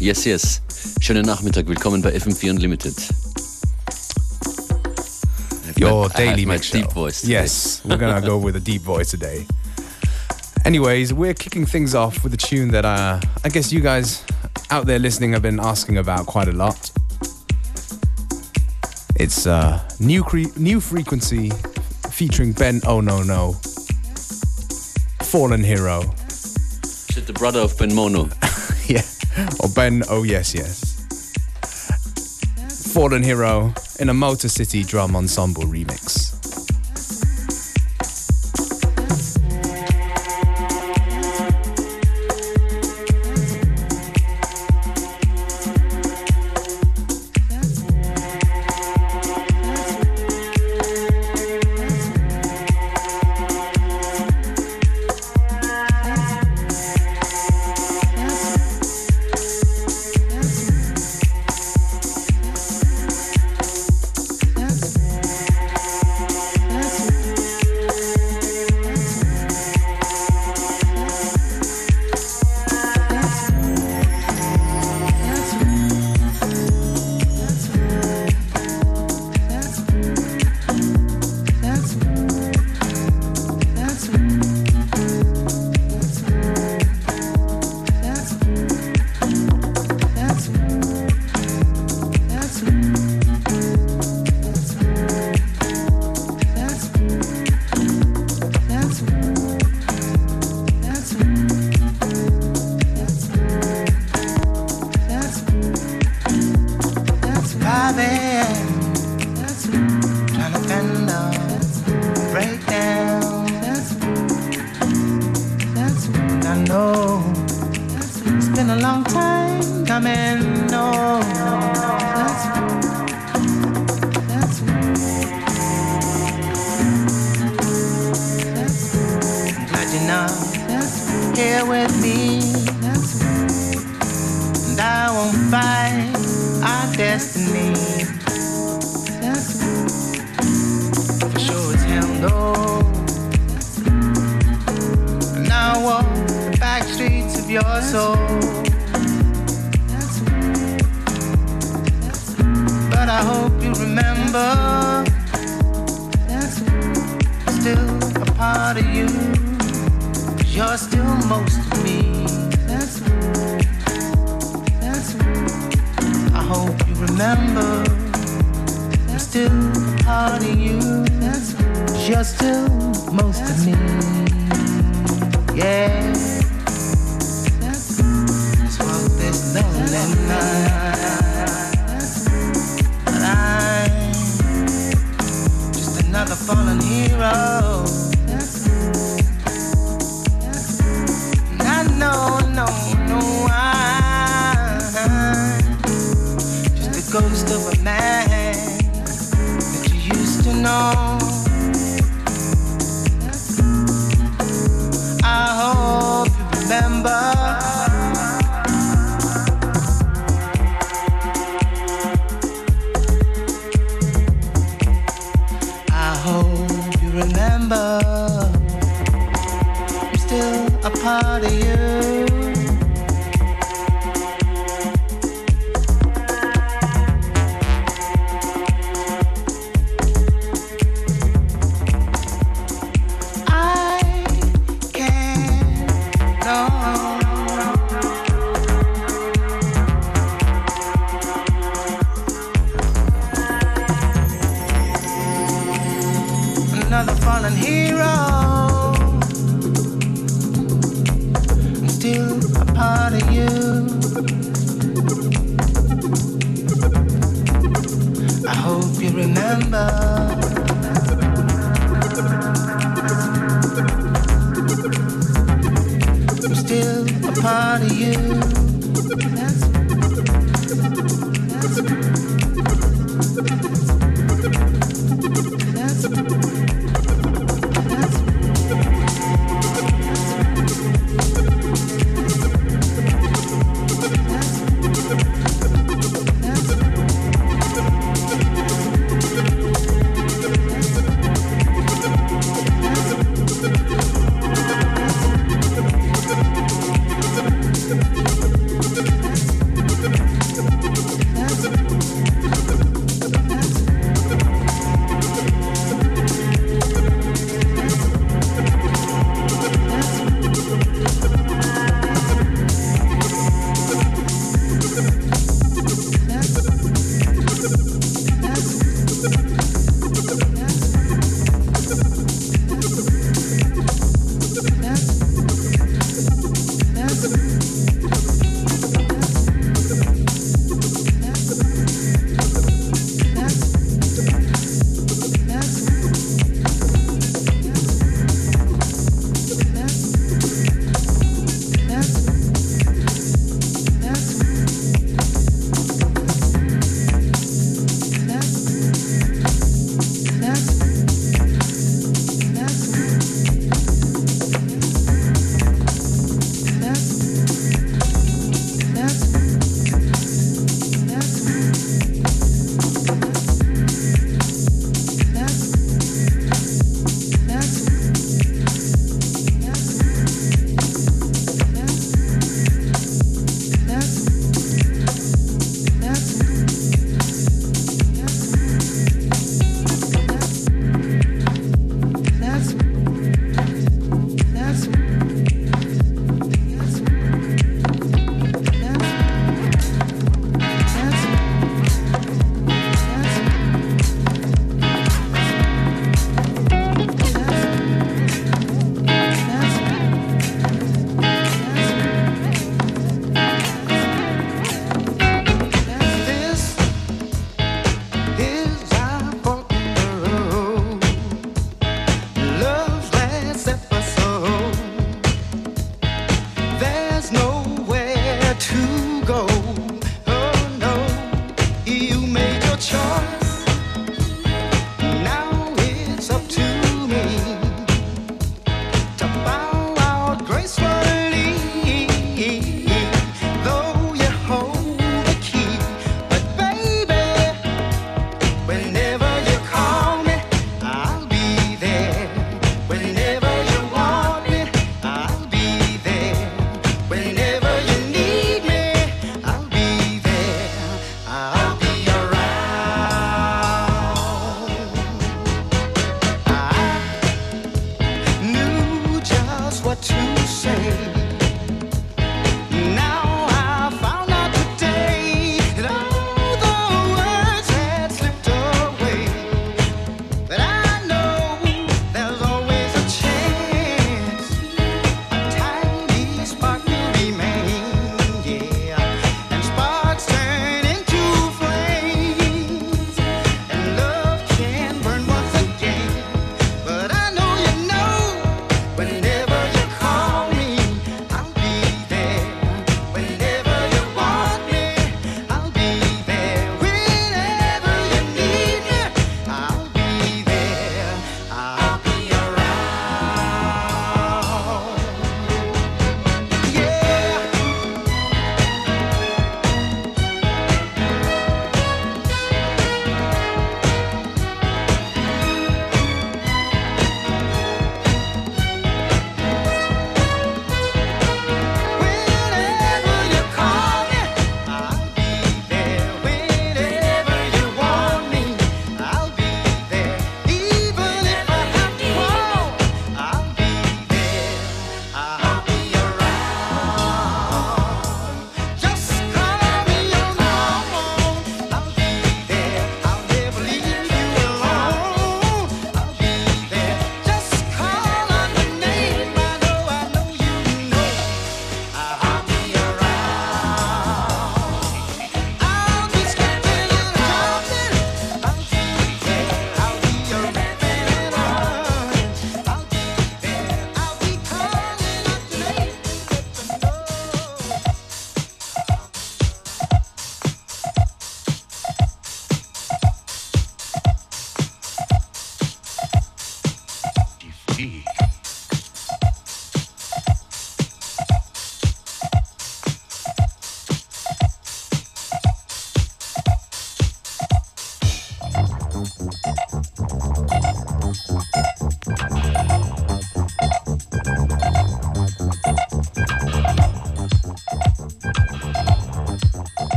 Yes, yes. Schönen Nachmittag. Willkommen bei FM4 Unlimited. Your daily mix deep voice today. Yes, we're gonna go with a deep voice today. Anyways, we're kicking things off with a tune that uh, I guess you guys out there listening have been asking about quite a lot. It's uh, new cre- new frequency featuring Ben. Oh no no, Fallen Hero. Is it the brother of Ben Mono? Or Ben. Oh yes yes. Fallen Hero in a Motor City Drum Ensemble remix. You remember. I'm still part of you. You're still most of me. Yeah. This lonely night. But I'm just another fallen hero. Know.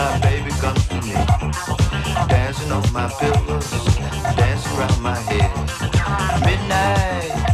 my baby comes to me. Dancing on my pillows, dancing around my head. Midnight.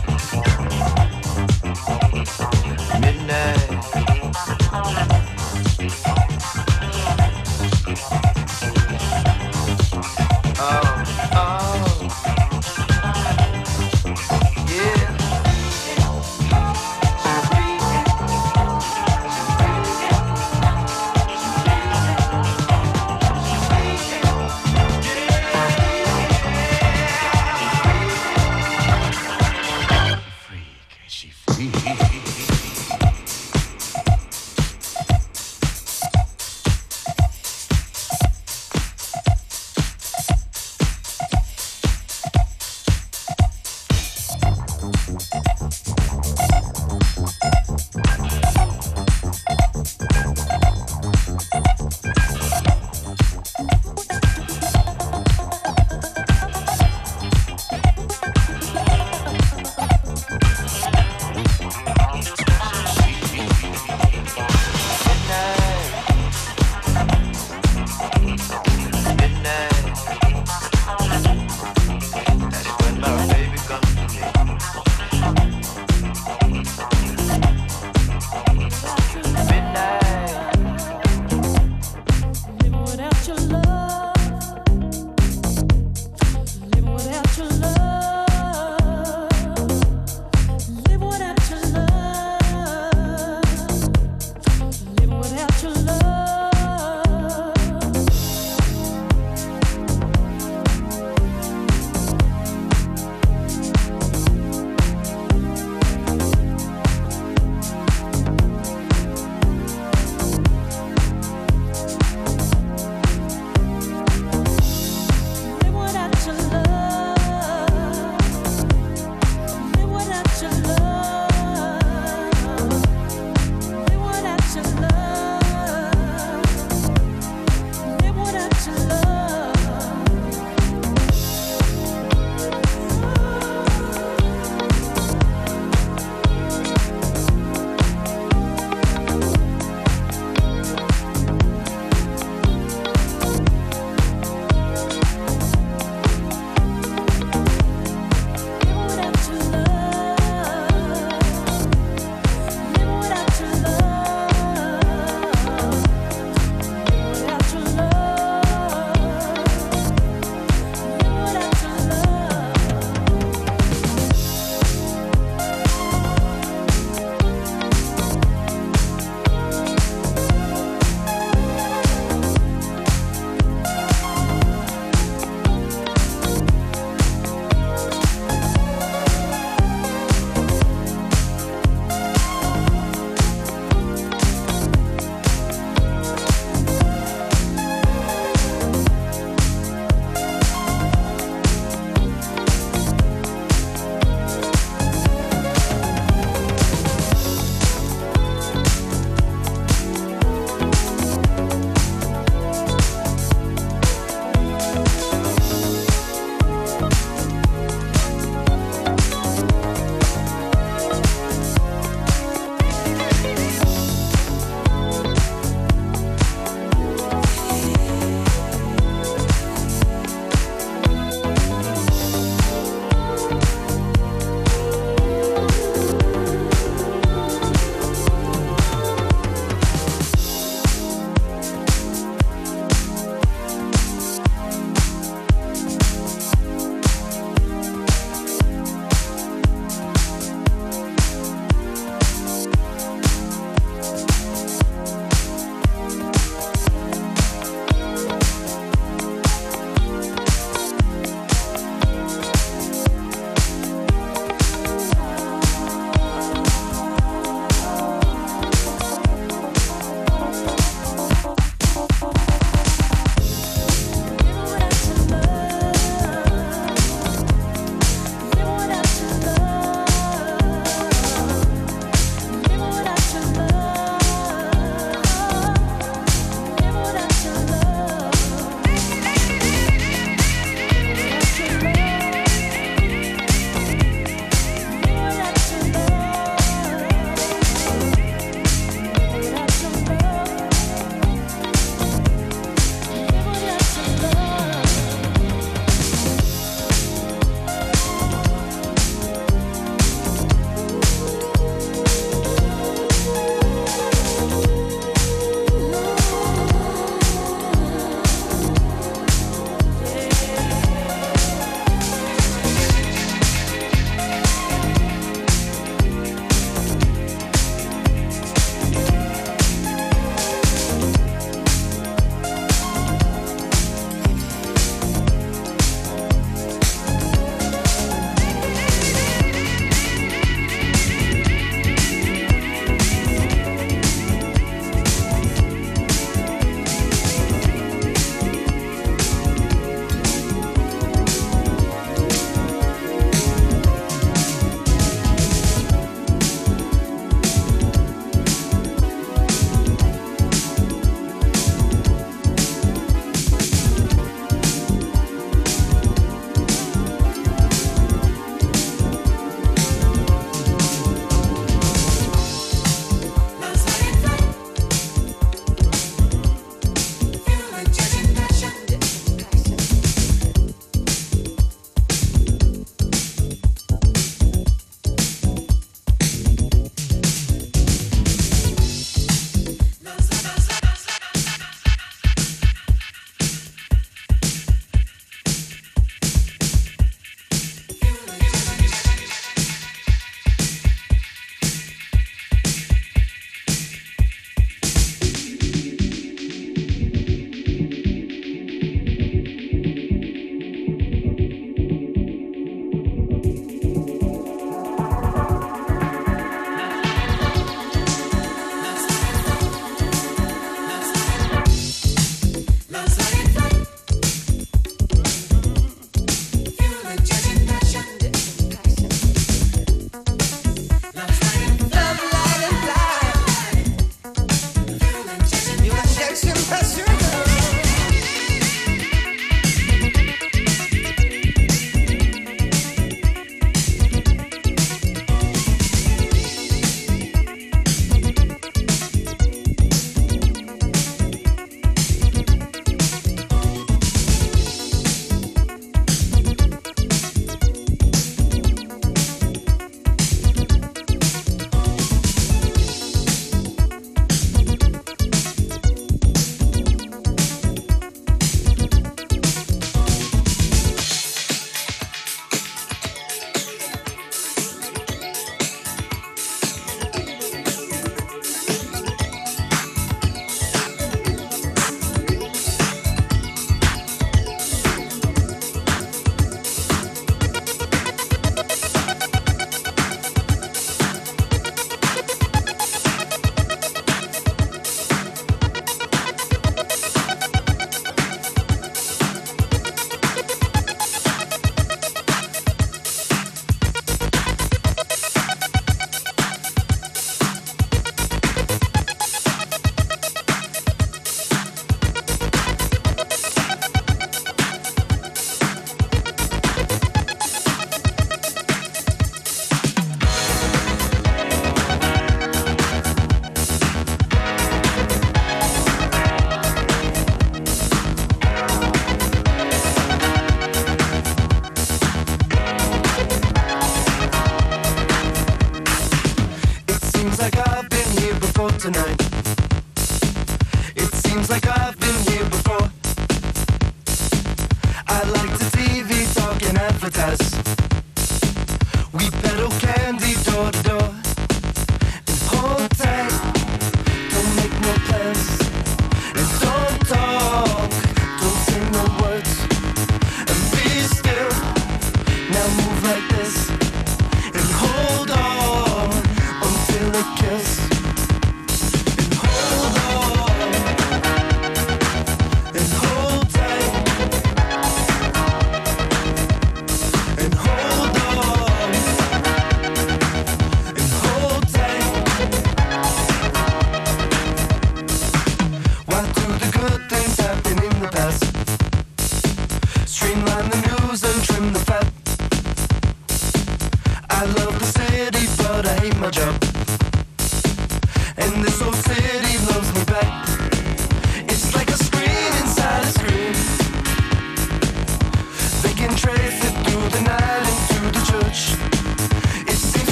Tonight.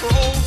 Love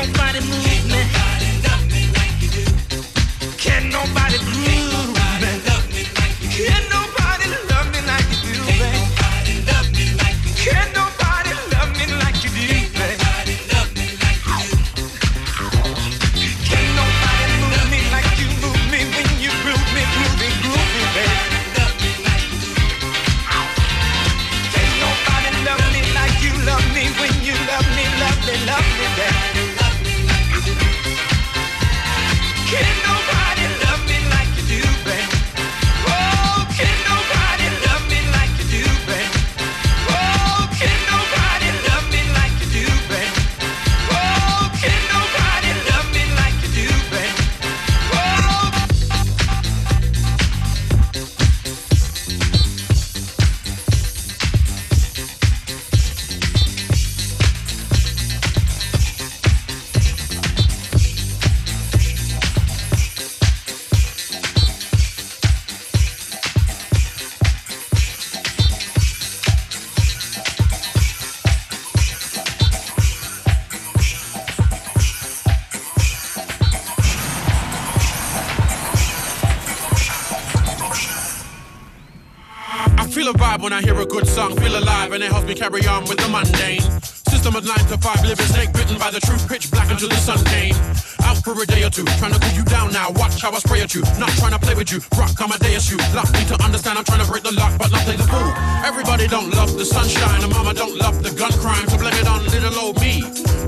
nobody move.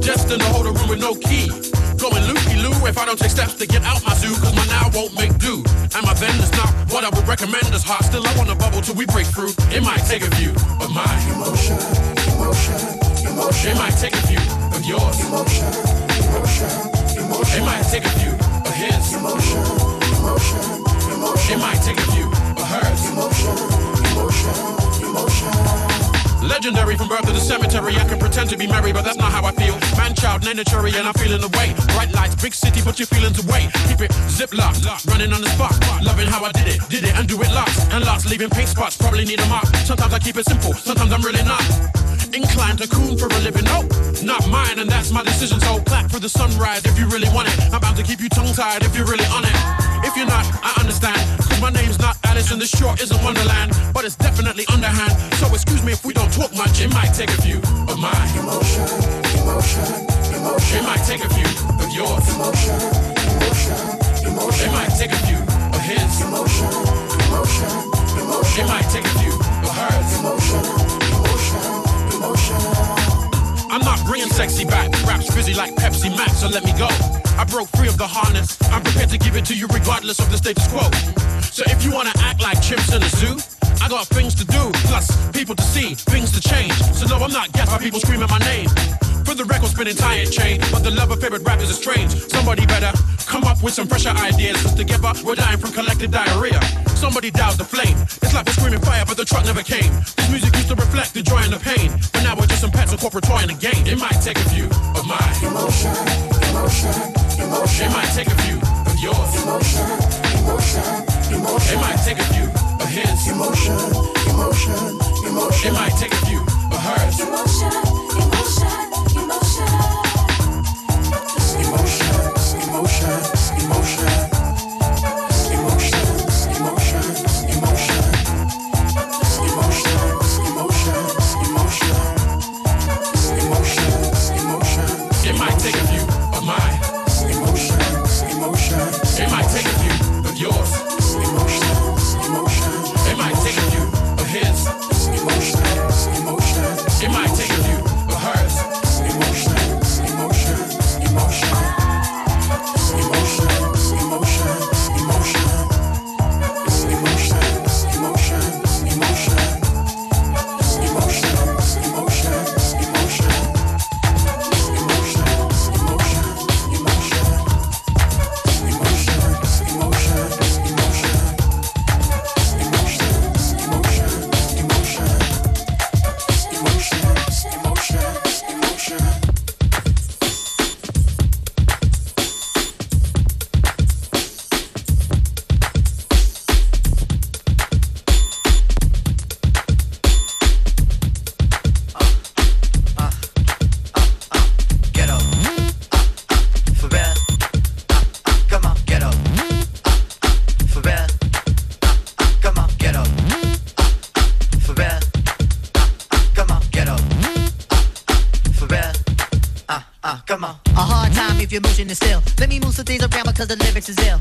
Destined to hold a room with no key. Going loopy loo if I don't take steps to get out my zoo, cause my now won't make do. And my then is not what I would recommend as hot. Still, I wanna bubble till we break through. It might take a few, but my emotion, emotion, emotion. It might take a few of yours. Emotion, emotion, emotion. It might take a few of his. Emotion, emotion, emotion. It might take a few of hers. Emotion, emotion, emotion. Legendary from birth to the cemetery. I can pretend to be merry, but that's not how I feel. Man, child, nanitary, and I'm feeling the way. Bright lights, big city, put your feelings away. Keep it zip running on the spot. Loving how I did it, did it, and do it lots. And lots, leaving paint spots, probably need a mop. Sometimes I keep it simple, sometimes I'm really not. Inclined to coon for a living, no, not mine, and that's my decision. So clap for the sunrise if you really want it. I'm bound to keep you tongue tied if you're really on it. If you're not, I understand. Cause my name's not Alice and this short isn't Wonderland. But it's definitely underhand. So excuse me if we don't talk much. It might take a few of my emotion, emotion, emotion. It might take a few of yours. Emotion, emotion, emotion. It might take a few of his. Emotion, emotion, emotion. It might take a few I'm not bringing sexy back. Rap's busy like Pepsi Max, so let me go. I broke free of the harness. I'm prepared to give it to you regardless of the status quo. So if you wanna act like chimps in a zoo, I got things to do, plus people to see, things to change. So no, I'm not gassed by people screaming my name. For the record spinning tire chain, but the love of favorite rappers is strange. Somebody better come up with some fresher ideas. Cause together we're dying from collective diarrhea. Somebody doused the flame. It's like a screaming fire, but the truck never came. This music used to reflect the joy and the pain, but now we're just some pets of corporate toy in the game. It might take a few of my emotion, emotion, emotion. It might take a few of yours. Emotion, emotion, emotion. It might take a few his. Emotion, emotion, emotion. It might take a few of hers. Emotion, emotion, uh. A hard time if your motion is still. Let me move some things around because the lyrics is ill.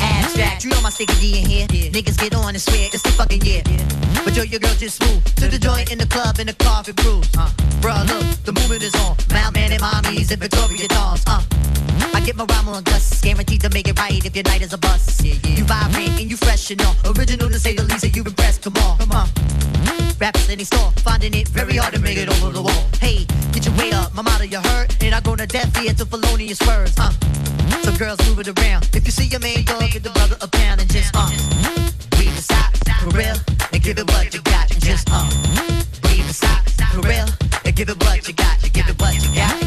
Abstract, you know my sticky D in here. Niggas get on and swear it's the fucking year. But yo, your girl just smooth to the joint in the club in the carpet cruise. Uh, bruh, look, the movement is on. Mount man and mommies and Victoria dolls. Uh, I get my rhyme on dust, guaranteed to make it right if your night is a bust. You vibrate and you fresh and all. Original to say the least, and you impressed. Come on, come on. In they store, finding it very hard to make it over the wall. Hey, get your weight up, my motto you heard, and I go to death ear to felonious words. Uh, so girls move it around. If you see your main dog, give the brother a pound and just uh, breathe the side for real, and give it what you got, and just uh, breathe the side for real, and give it what you got, you give it what you got,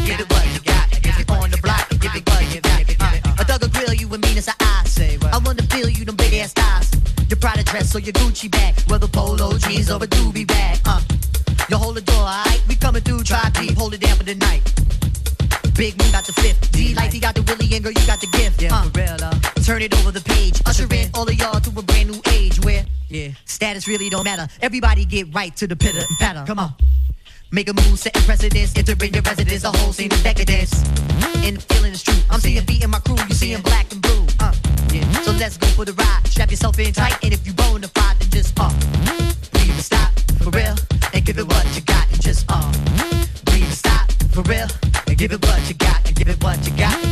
I say what? I wanna feel you them big ass thighs. Your Prada dress or your Gucci bag, whether polo jeans or a doobie bag. Uh, you hold the door, alright? We coming through, try deep, hold it down for the night. Big Moon got the fifth. D like he got the Willie and girl, you got the gift. Yeah, uh, for real, uh. Turn it over the page. Usher in all of y'all to a brand new age where yeah. status really don't matter. Everybody get right to the pitter and patter. Come on. Uh. Make a move, setting precedence, entering your residence, a whole scene of decadence. And the feeling is true. I'm seeing beat in my crew, you seeing black let's go for the ride. Strap yourself in tight, and if you bona fide, then just uh, breathe and stop for real, and give it what you got, and just uh, breathe and stop for real, and give it what you got, and give it what you got.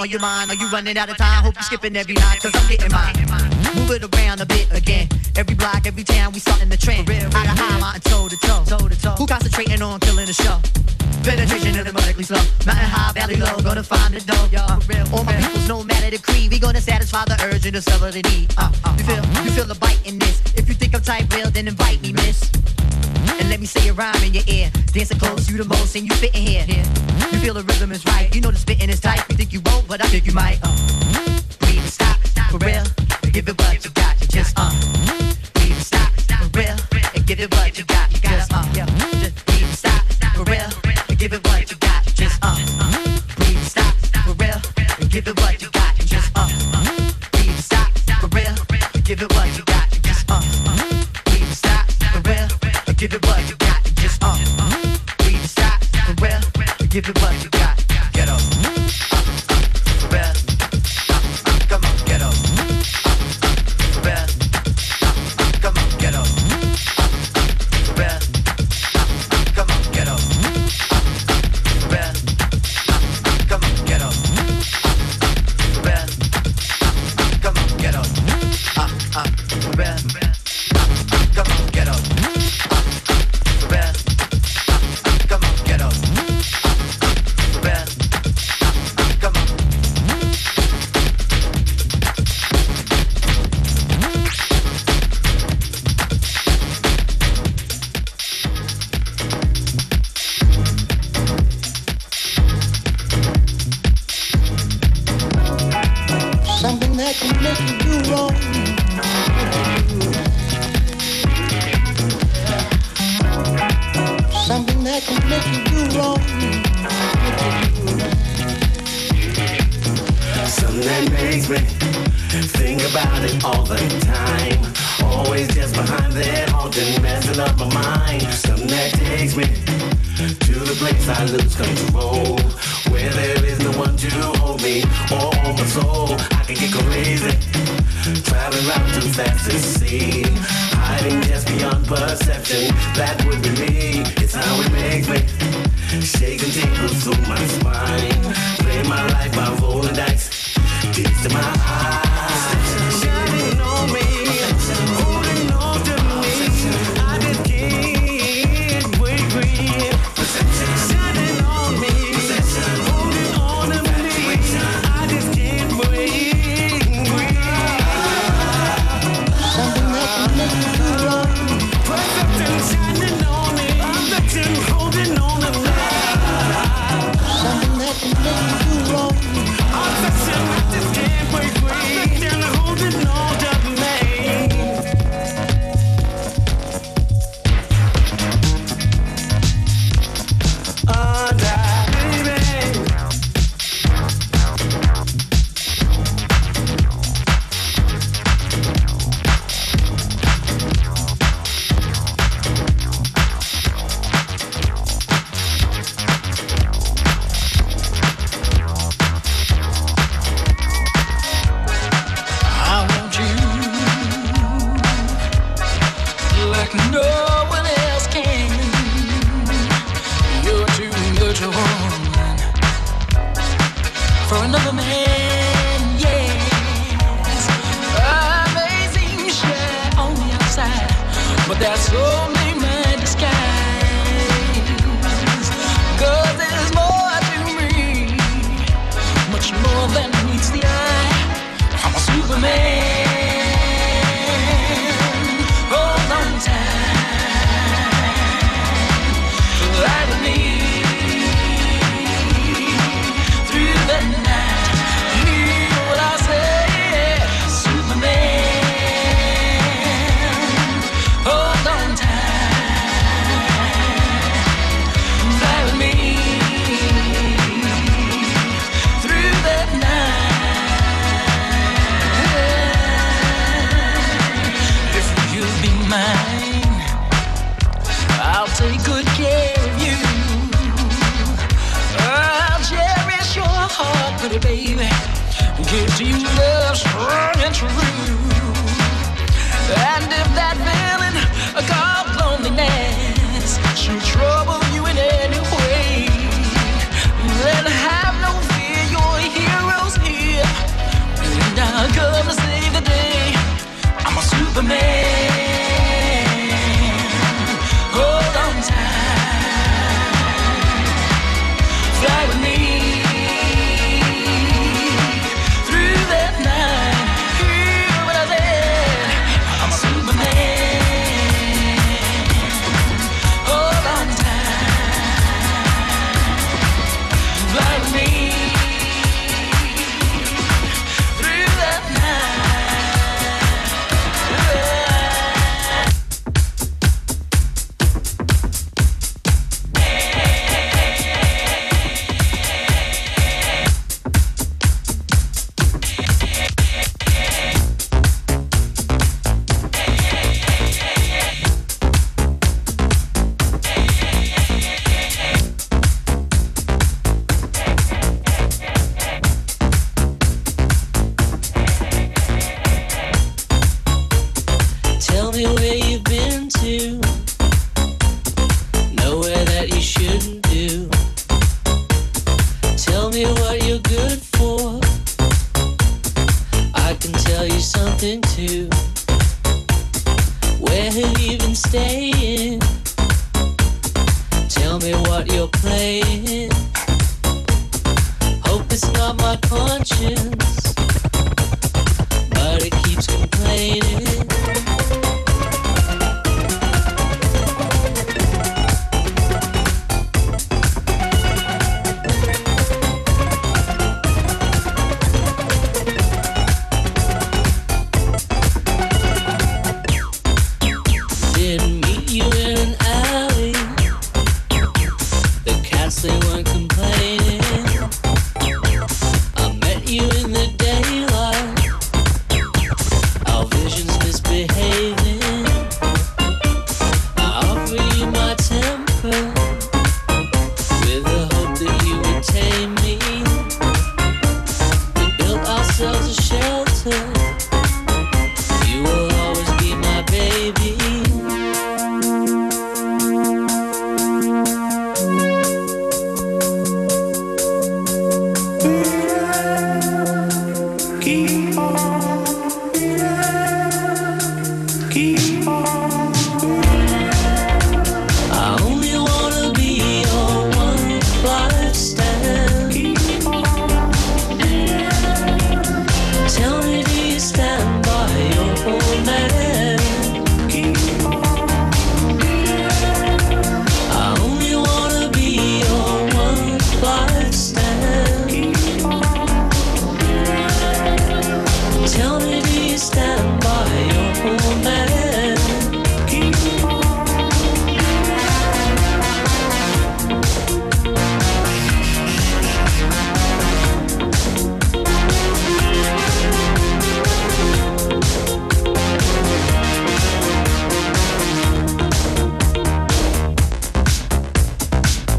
on your mind? Are you running out of time? Hope you're skipping every night, cause I'm getting mine. Move it around a bit again. Every block, every town, we starting the trend. Out of high mountain toe to toe. toe, to toe. Who concentrating on killing the show? Penetration and melodically slow. Mountain high, valley low, gonna find the dough. All my people's no matter the creed, we gonna satisfy the urge and the seller the need. Uh, uh, uh, you feel, you feel the bite in this. If you think I'm tight, real, then invite me, miss. And let me say a rhyme in your ear. Dancing close, you the most, and you fitting here. here. You feel the rhythm is right. You know the spitting is tight. You think you won't, but I think you might. Uh. Breathe and stop, stop for real. Give it what you got. Just uh. Breathe and stop, stop for real. And give it what you got. give it back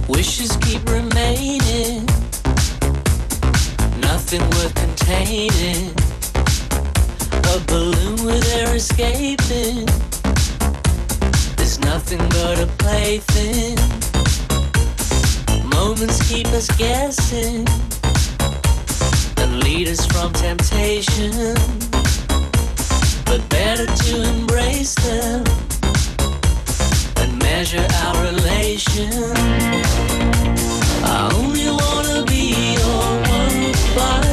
Wishes keep remaining, nothing worth containing. A balloon where they're escaping. There's nothing but a plaything. Moments keep us guessing and lead us from temptation. But better to embrace them measure our relation. I only wanna be your one. Body.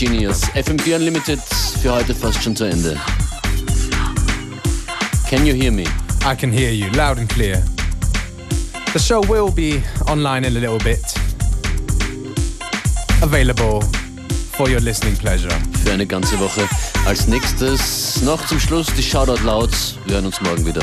Genius. FM4 Unlimited für heute fast schon zu Ende. Can you hear me? I can hear you loud and clear. The show will be online in a little bit. Available for your listening pleasure. Für eine ganze Woche. Als nächstes noch zum Schluss die Shoutout Louds. Wir hören uns morgen wieder.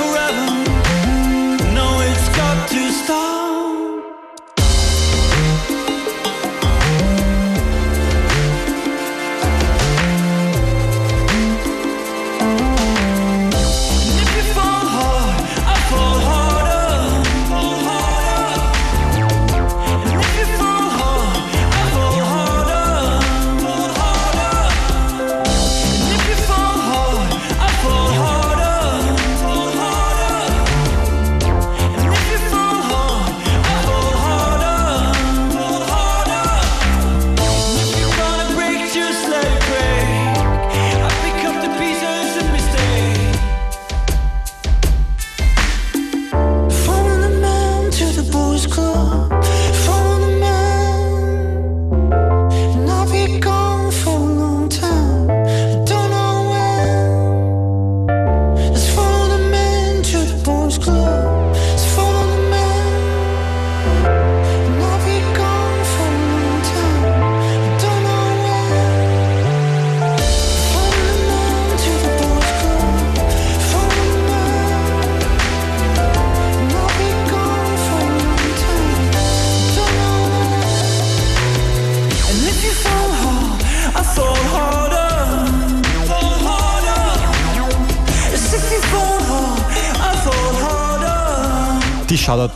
forever. No, it's got to stop.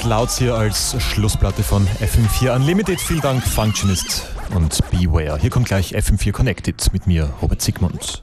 Clouds hier als Schlussplatte von FM4 Unlimited. Vielen Dank, Functionist und Beware. Hier kommt gleich FM4 Connected mit mir, Robert Sigmund.